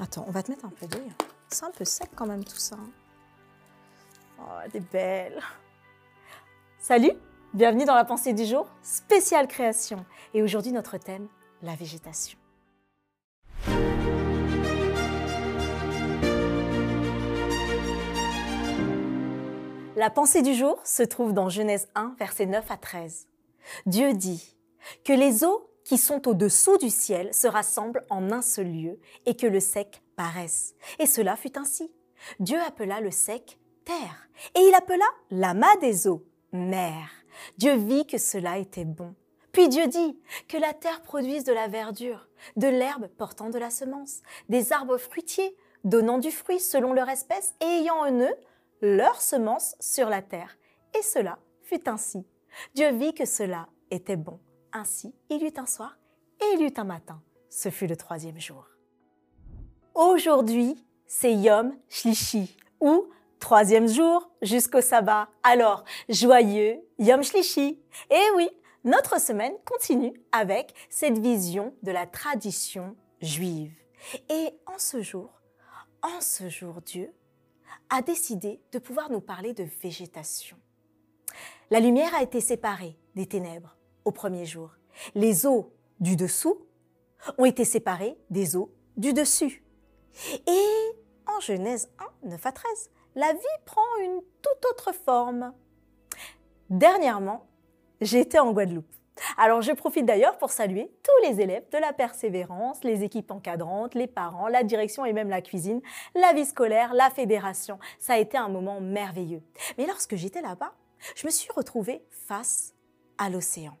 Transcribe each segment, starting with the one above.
Attends, on va te mettre un peu d'eau. C'est un peu sec quand même tout ça. Oh, elle est belle. Salut, bienvenue dans la pensée du jour, spéciale création. Et aujourd'hui, notre thème, la végétation. La pensée du jour se trouve dans Genèse 1, versets 9 à 13. Dieu dit que les eaux qui sont au-dessous du ciel se rassemblent en un seul lieu et que le sec paraisse. Et cela fut ainsi. Dieu appela le sec terre et il appela l'amas des eaux mer. Dieu vit que cela était bon. Puis Dieu dit que la terre produise de la verdure, de l'herbe portant de la semence, des arbres fruitiers donnant du fruit selon leur espèce et ayant en eux leur semence sur la terre. Et cela fut ainsi. Dieu vit que cela était bon. Ainsi, il eut un soir et il eut un matin. Ce fut le troisième jour. Aujourd'hui, c'est Yom Shlishi, ou troisième jour jusqu'au sabbat. Alors, joyeux Yom Shlishi. Et oui, notre semaine continue avec cette vision de la tradition juive. Et en ce jour, en ce jour, Dieu a décidé de pouvoir nous parler de végétation. La lumière a été séparée des ténèbres au premier jour. Les eaux du dessous ont été séparées des eaux du dessus. Et en Genèse 1, 9 à 13, la vie prend une toute autre forme. Dernièrement, j'étais en Guadeloupe. Alors je profite d'ailleurs pour saluer tous les élèves de la persévérance, les équipes encadrantes, les parents, la direction et même la cuisine, la vie scolaire, la fédération. Ça a été un moment merveilleux. Mais lorsque j'étais là-bas, je me suis retrouvée face à l'océan.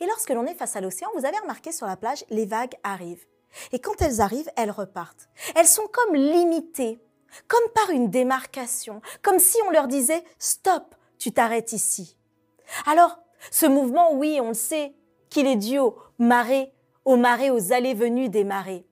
Et lorsque l'on est face à l'océan, vous avez remarqué sur la plage, les vagues arrivent. Et quand elles arrivent, elles repartent. Elles sont comme limitées, comme par une démarcation, comme si on leur disait ⁇ Stop, tu t'arrêtes ici ⁇ Alors, ce mouvement, oui, on le sait, qu'il est dû aux marées, aux marées, aux allées-venues des marées.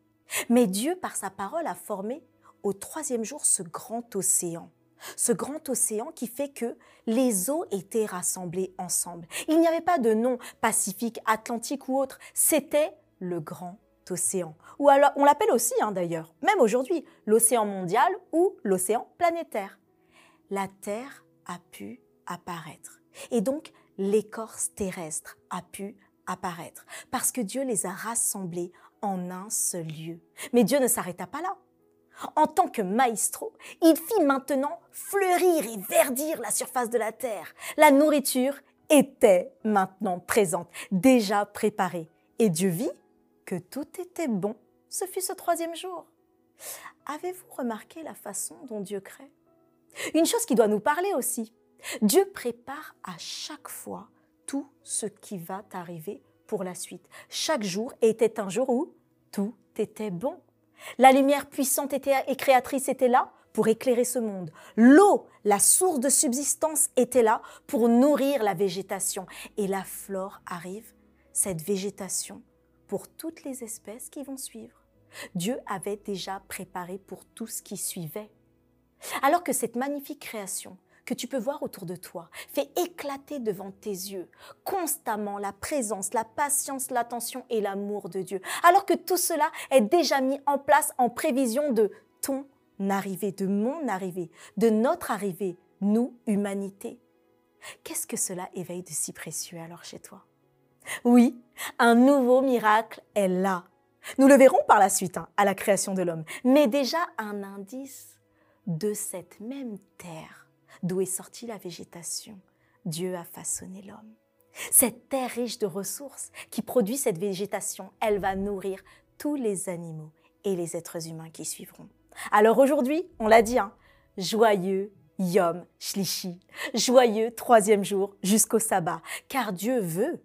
Mais Dieu, par sa parole, a formé au troisième jour ce grand océan. Ce grand océan qui fait que les eaux étaient rassemblées ensemble. Il n'y avait pas de nom Pacifique, Atlantique ou autre. C'était le grand océan. Ou alors, on l'appelle aussi, hein, d'ailleurs, même aujourd'hui, l'océan mondial ou l'océan planétaire. La Terre a pu apparaître. Et donc, l'écorce terrestre a pu apparaître, parce que Dieu les a rassemblés en un seul lieu. Mais Dieu ne s'arrêta pas là. En tant que maestro, il fit maintenant fleurir et verdir la surface de la terre. La nourriture était maintenant présente, déjà préparée. Et Dieu vit que tout était bon. Ce fut ce troisième jour. Avez-vous remarqué la façon dont Dieu crée? Une chose qui doit nous parler aussi. Dieu prépare à chaque fois tout ce qui va arriver pour la suite. Chaque jour était un jour où tout était bon. La lumière puissante et créatrice était là pour éclairer ce monde. L'eau, la source de subsistance, était là pour nourrir la végétation. Et la flore arrive, cette végétation, pour toutes les espèces qui vont suivre. Dieu avait déjà préparé pour tout ce qui suivait. Alors que cette magnifique création que tu peux voir autour de toi fait éclater devant tes yeux constamment la présence, la patience, l'attention et l'amour de Dieu. Alors que tout cela est déjà mis en place en prévision de ton arrivée, de mon arrivée, de notre arrivée, nous, humanité. Qu'est-ce que cela éveille de si précieux alors chez toi? Oui, un nouveau miracle est là. Nous le verrons par la suite hein, à la création de l'homme, mais déjà un indice de cette même terre d'où est sortie la végétation. Dieu a façonné l'homme. Cette terre riche de ressources qui produit cette végétation, elle va nourrir tous les animaux et les êtres humains qui suivront. Alors aujourd'hui, on l'a dit, hein, joyeux Yom Shlishi, joyeux troisième jour jusqu'au sabbat, car Dieu veut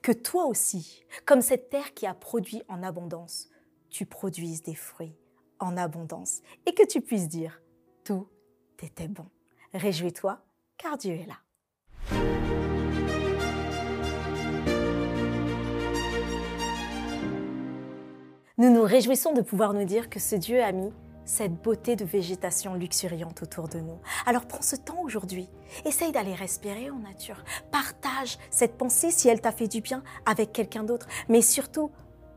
que toi aussi, comme cette terre qui a produit en abondance, tu produises des fruits en abondance et que tu puisses dire, tout était bon. Réjouis-toi, car Dieu est là. Nous nous réjouissons de pouvoir nous dire que ce Dieu a mis cette beauté de végétation luxuriante autour de nous. Alors prends ce temps aujourd'hui, essaye d'aller respirer en nature, partage cette pensée si elle t'a fait du bien avec quelqu'un d'autre, mais surtout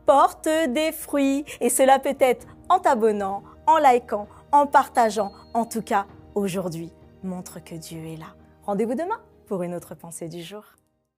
porte des fruits. Et cela peut être en t'abonnant, en likant, en partageant. En tout cas, aujourd'hui, montre que Dieu est là. Rendez-vous demain pour une autre pensée du jour.